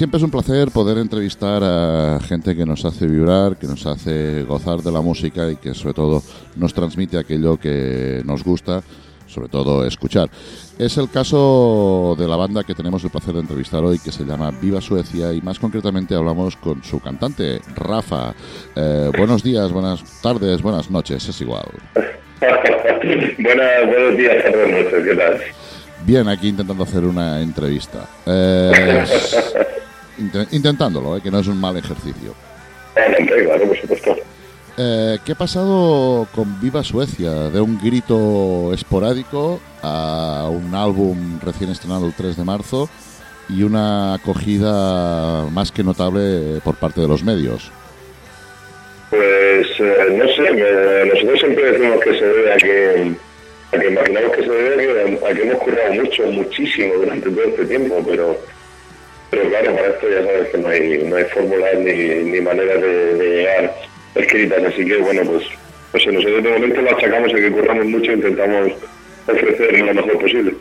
Siempre es un placer poder entrevistar a gente que nos hace vibrar, que nos hace gozar de la música y que sobre todo nos transmite aquello que nos gusta, sobre todo escuchar. Es el caso de la banda que tenemos el placer de entrevistar hoy, que se llama Viva Suecia, y más concretamente hablamos con su cantante, Rafa. Eh, buenos días, buenas tardes, buenas noches, es igual. Buenas, buenos días, buenas noches, ¿qué tal? Bien, aquí intentando hacer una entrevista. Eh, intentándolo, eh, que no es un mal ejercicio. Claro, por supuesto. Eh, ¿Qué ha pasado con Viva Suecia? De un grito esporádico a un álbum recién estrenado el 3 de marzo y una acogida más que notable por parte de los medios. Pues eh, no sé, nosotros siempre decimos que se debe a que, a que imaginamos que se debe a que hemos currado mucho, muchísimo durante todo este tiempo, pero pero claro, para esto ya sabes que no hay, no hay fórmulas ni, ni maneras de, llegar escritas, así que bueno, pues, pues nosotros de momento lo achacamos a que curramos mucho e intentamos ofrecer lo mejor posible.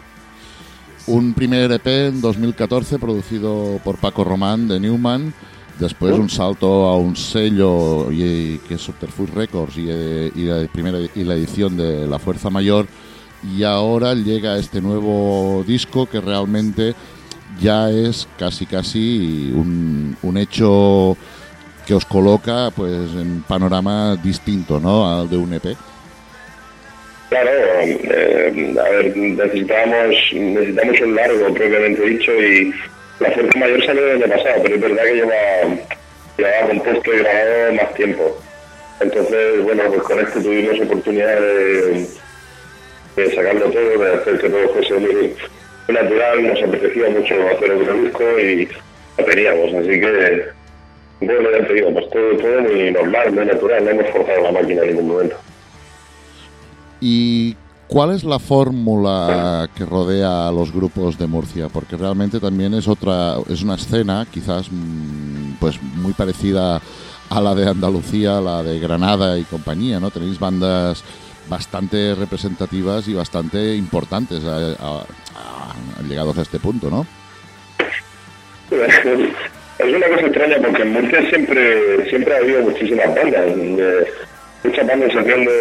Un primer EP en 2014 producido por Paco Román de Newman, después un salto a un sello y, que es Subterfuge Records y, y, la primera y la edición de La Fuerza Mayor y ahora llega este nuevo disco que realmente ya es casi casi un, un hecho que os coloca pues en panorama distinto ¿no? al de un EP. Claro, eh, a ver, necesitamos, necesitamos un largo, propiamente dicho, y la fuerza mayor salió el año pasado, pero es verdad que lleva, lleva compuesto y grabado más tiempo. Entonces, bueno, pues con esto tuvimos oportunidad de, de sacarlo todo, de hacer que todo fuese muy, natural, nos apetecía mucho hacer el disco y lo teníamos, así que, bueno, ya te digo, pues todo, todo muy normal, muy natural, no hemos forzado la máquina en ningún momento. ¿Y cuál es la fórmula que rodea a los grupos de Murcia? Porque realmente también es otra, es una escena quizás mm, pues muy parecida a la de Andalucía, a la de Granada y compañía, ¿no? Tenéis bandas bastante representativas y bastante importantes llegados a este punto, ¿no? Es una cosa extraña porque en Murcia siempre siempre ha habido muchísimas bandas, muchas bandas haciendo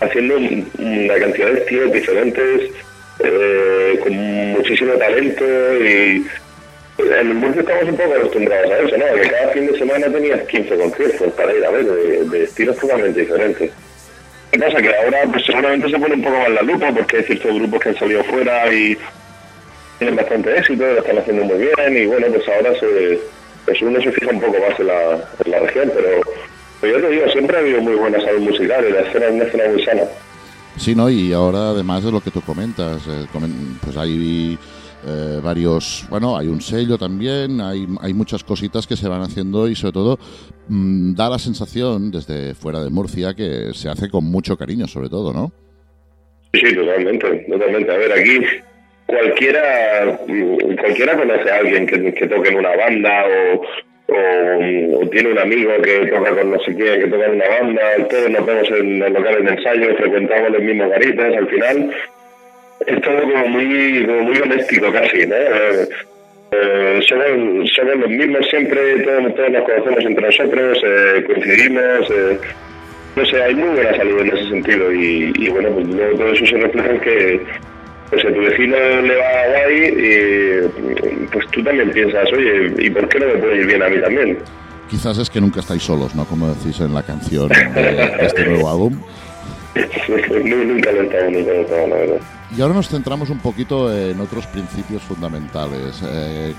haciendo una cantidad de estilos diferentes, eh, con muchísimo talento y en Murcia estamos un poco acostumbrados a eso, ¿no? Que cada fin de semana tenías 15 conciertos para ir a ver de estilos totalmente diferentes. ¿Qué pasa? Que ahora pues seguramente se pone un poco más la lupa porque hay ciertos grupos que han salido fuera y tienen bastante éxito, lo están haciendo muy bien y bueno, pues ahora se, pues uno se fija un poco más en la, en la región, pero, yo te digo, siempre ha habido muy buena salud musical y la escena es una escena muy sana. Sí, ¿no? Y ahora además de lo que tú comentas, eh, pues hay eh, varios, bueno, hay un sello también, hay, hay muchas cositas que se van haciendo y sobre todo mm, da la sensación desde fuera de Murcia que se hace con mucho cariño sobre todo, ¿no? Sí, totalmente, totalmente. A ver, aquí cualquiera mm, cualquiera conoce a alguien que, que toque en una banda o, o, tiene un amigo que toca con no sé quién, que toca en una banda, todos nos vemos en los locales de ensayo, frecuentamos los mismos garitas, al final es todo como muy, como muy doméstico casi, ¿no? Eh, eh, somos, somos, los mismos siempre, todos, todos nos conocemos entre nosotros, eh, coincidimos, eh, no sé, hay muy buena salud en ese sentido y, y bueno, pues luego todo eso se refleja en que pues a tu vecino le va guay y pues tú también piensas, oye, ¿y por qué no me puede ir bien a mí también? Quizás es que nunca estáis solos, ¿no? Como decís en la canción de este nuevo álbum. nunca lo he estado, nunca lo he estado, la verdad. Y ahora nos centramos un poquito en otros principios fundamentales. Eh,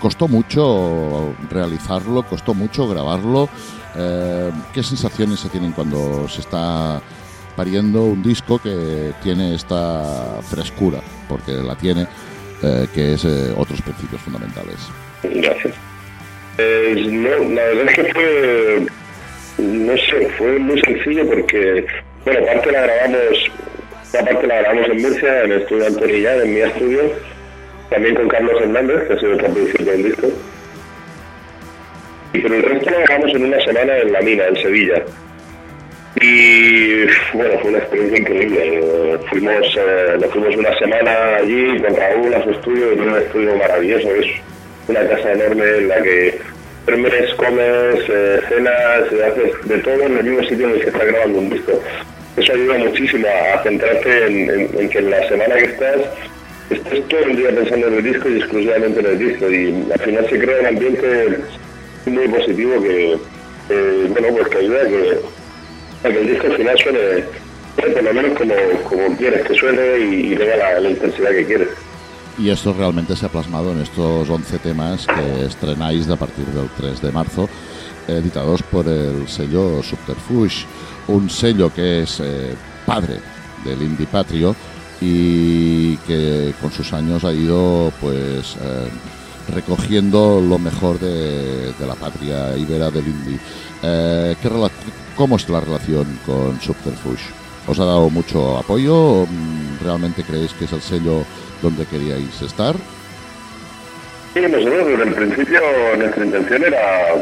costó mucho realizarlo, costó mucho grabarlo. Eh, ¿Qué sensaciones se tienen cuando se está pariendo un disco que tiene esta frescura? Porque la tiene, eh, que es otros principios fundamentales. Gracias. no, la verdad es que fue, no sé, fue muy sencillo porque, bueno, aparte la grabamos esta parte la grabamos en Murcia, en el estudio Antonilla, en mi estudio, también con Carlos Hernández, que ha sido el productor del disco. Y pero el resto lo grabamos en una semana en La Mina, en Sevilla. Y bueno, fue una experiencia increíble. Fuimos, eh, nos fuimos una semana allí con Raúl a su estudio, en un estudio maravilloso, es una casa enorme en la que duermes, comes, eh, cenas, haces de todo en el mismo sitio en el que está grabando un disco eso ayuda muchísimo a, centrarte en, que en la semana que estás estés todo el día pensando en el disco y exclusivamente en el disco y al final se crea un ambiente muy positivo que, bueno pues que ayuda a que, el disco al final suene, por lo menos como, como quieres que suene y, tenga la, intensidad que quieres. Y esto realmente se ha plasmado en estos 11 temas que estrenáis a partir del 3 de marzo, editados por el sello Subterfuge un sello que es eh, padre del indie patrio y que con sus años ha ido pues eh, recogiendo lo mejor de, la patria ibera del indie. Eh, ¿Cómo es la relación con Subterfuge? ¿Os ha dado mucho apoyo? ¿Realmente creéis que es el sello donde queríais estar? Sí, nosotros el principio nuestra intención era,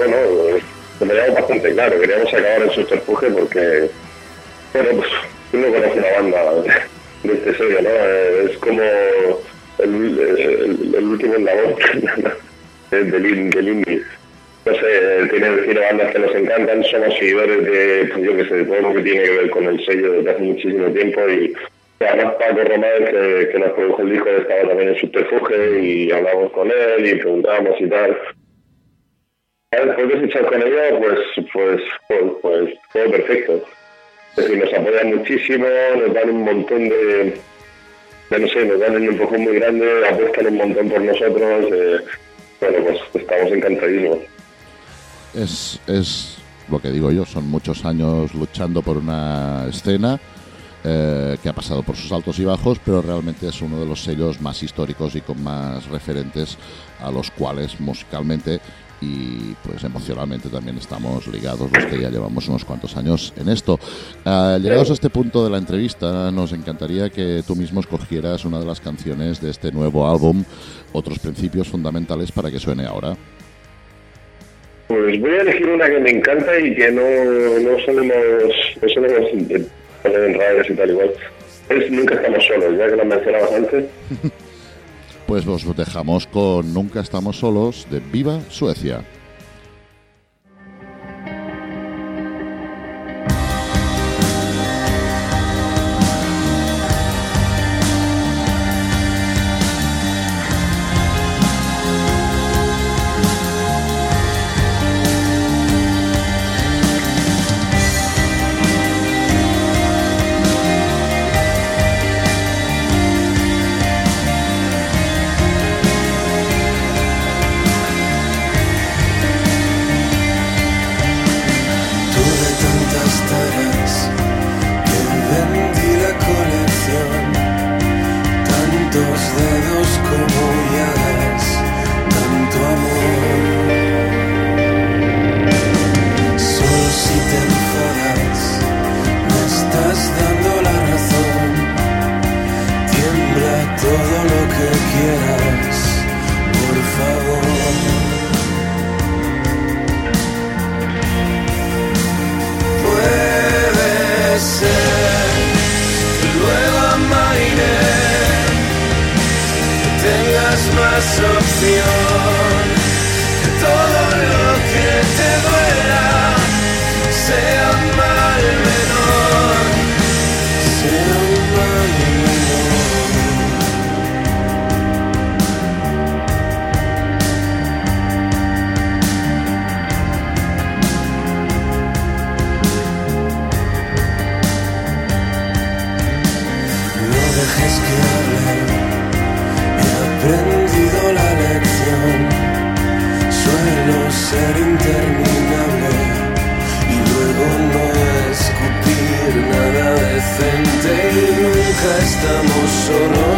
bueno, lo teníamos bastante claro, queríamos acabar en subterfuge porque, bueno, pues uno conoce una banda de este sello, ¿no? Es como el, el, último eslabón del, del indie. No sé, tiene, tiene bandas que nos encantan, somos seguidores de, pues yo que sé, de todo lo que tiene que ver con el sello desde hace muchísimo tiempo y además Paco Román, que, que nos produjo el disco, estaba también en subterfuge y hablamos con él y preguntábamos y tal de fichar con ellos, pues, pues, pues, pues, todo perfecto. Es decir, nos apoyan muchísimo, nos dan un montón de, no sé, nos dan un empujón muy grande, apuestan un montón por nosotros. Eh, bueno, pues estamos encantadísimos. Es, es lo que digo yo, son muchos años luchando por una escena eh, que ha pasado por sus altos y bajos, pero realmente es uno de los sellos más históricos y con más referentes a los cuales musicalmente y pues emocionalmente también estamos ligados los que ya llevamos unos cuantos años en esto. Uh, llegados a este punto de la entrevista, nos encantaría que tú mismo escogieras una de las canciones de este nuevo álbum, otros principios fundamentales para que suene ahora. Pues voy a elegir una que me encanta y que no, no solemos, no solemos poner en radios y tal igual. Es Nunca estamos solos, ya que la mencionabas antes. pues os dejamos con Nunca estamos solos de Viva Suecia. Estamos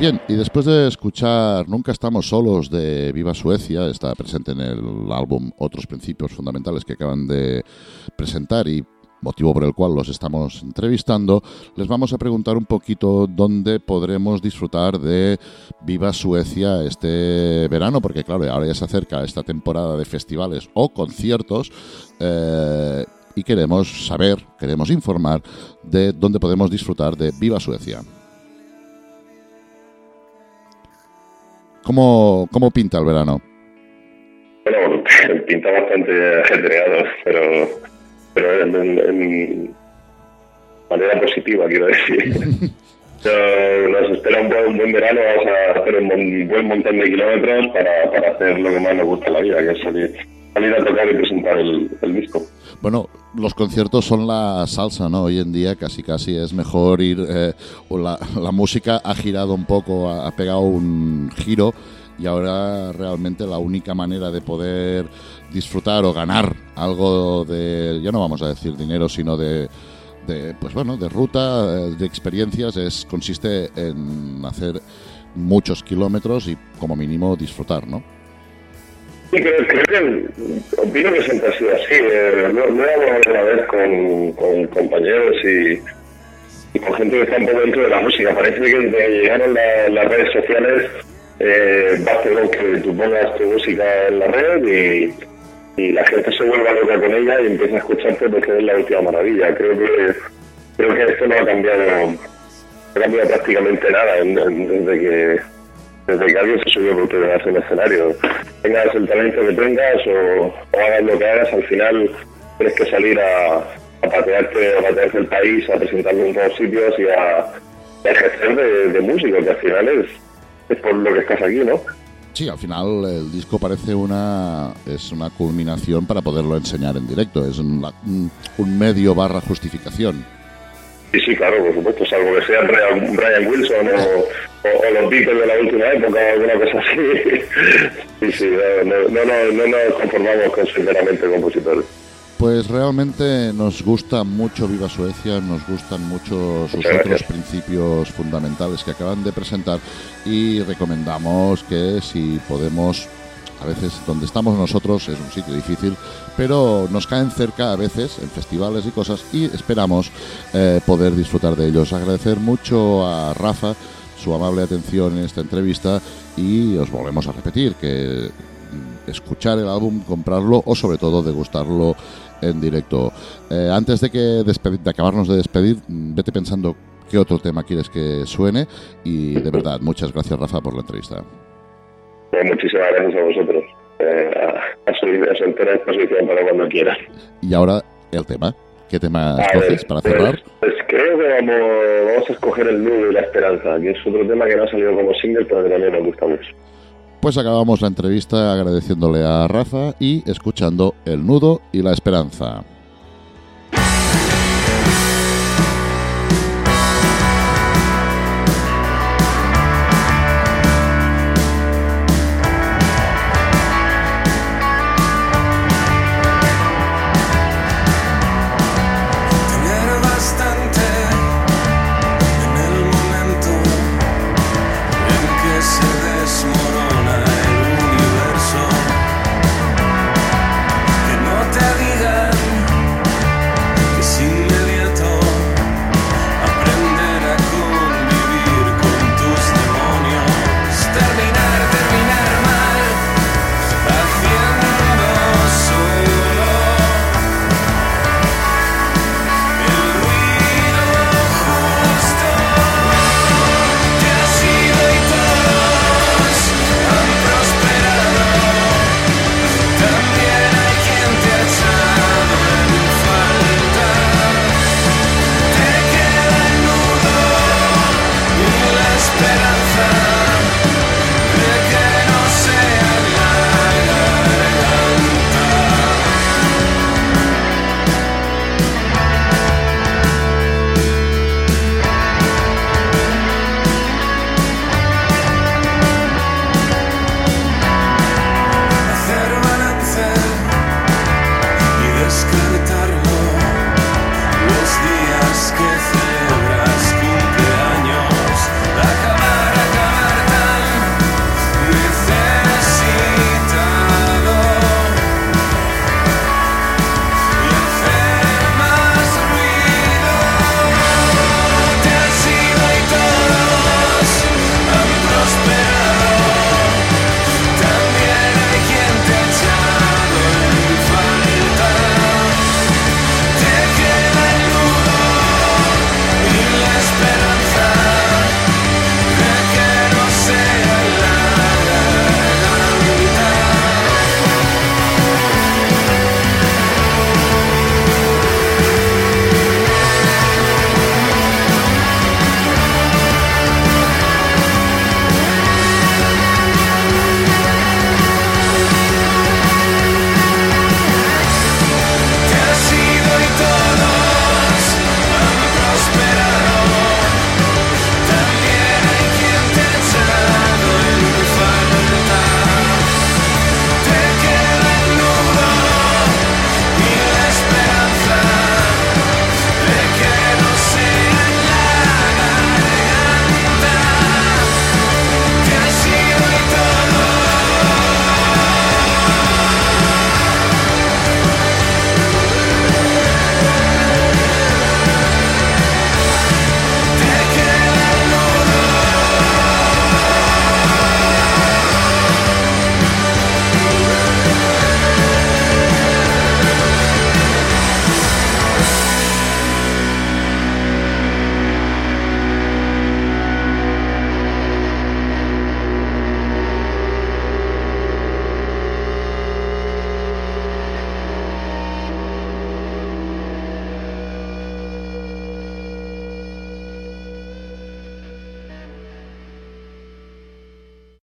Bien, y después de escuchar Nunca estamos solos de Viva Suecia, está presente en el álbum Otros Principios Fundamentales que acaban de presentar y motivo por el cual los estamos entrevistando, les vamos a preguntar un poquito dónde podremos disfrutar de Viva Suecia este verano, porque claro, ahora ya se acerca esta temporada de festivales o conciertos. Eh, y queremos saber, queremos informar de dónde podemos disfrutar de Viva Suecia. ¿Cómo, cómo pinta el verano? Bueno, pinta bastante ajetreado, pero, pero en, manera positiva, quiero decir. nos espera un buen, verano, vamos a hacer un buen montón de kilómetros para, para hacer lo que más nos gusta en la vida, que es salir, salir a tocar y presentar el, el disco. Bueno, los conciertos son la salsa, ¿no? Hoy en día casi casi es mejor ir, eh, la, la, música ha girado un poco, ha, pegado un giro y ahora realmente la única manera de poder disfrutar o ganar algo de, ya no vamos a decir dinero, sino de, de pues bueno, de ruta, eh, de experiencias, es consiste en hacer muchos kilómetros y como mínimo disfrutar, ¿no? Sí, creo, creo que opino que siempre ha sido así. Eh, no, no he hablado una vez con, compañeros y, con gente que está un poco dentro de la música. Parece que desde llegaron la, las redes sociales eh, basta con que tú pongas tu música en la red y, y, la gente se vuelva loca con ella y empieza a escucharte porque es la última maravilla. Creo que creo que esto no ha cambiado, no ha cambiado prácticamente nada desde que desde que alguien se subió por primera vez en el escenario. Tengas el talento que tengas o, hagas lo que hagas, al final tienes que salir a, a patearte, a patearte el país, a presentarlo en todos sitios y a, ejercer de, músico, que al final es, es por lo que estás aquí, ¿no? Sí, al final el disco parece una es una culminación para poderlo enseñar en directo, es un, un medio barra justificación. Sí, sí, claro, por supuesto, salvo que sea Brian, Wilson o, los Beatles de la última época o alguna cosa así. sí, sí, no, no, no, no nos conformamos con sinceramente compositores. Pues realmente nos gusta mucho Viva Suecia, nos gustan mucho sus otros principios fundamentales que acaban de presentar y recomendamos que si podemos a veces donde estamos nosotros es un sitio difícil, pero nos caen cerca a veces en festivales y cosas y esperamos eh, poder disfrutar de ellos. Agradecer mucho a Rafa su amable atención en esta entrevista y os volvemos a repetir que escuchar el álbum, comprarlo o sobre todo degustarlo en directo. Eh, antes de que de acabarnos de despedir, vete pensando qué otro tema quieres que suene. Y de verdad, muchas gracias Rafa por la entrevista. Pues muchísimas gracias a vosotros. Eh, a, a, su, a su entera disposición para cuando quieran. Y ahora el tema. ¿Qué tema escoges para cerrar? Pues, pues, creo que vamos, vamos a escoger el nudo y la esperanza, que es otro tema que no ha salido como single, pero que también nos gusta mucho. Pues acabamos la entrevista agradeciéndole a Rafa y escuchando El nudo y la esperanza.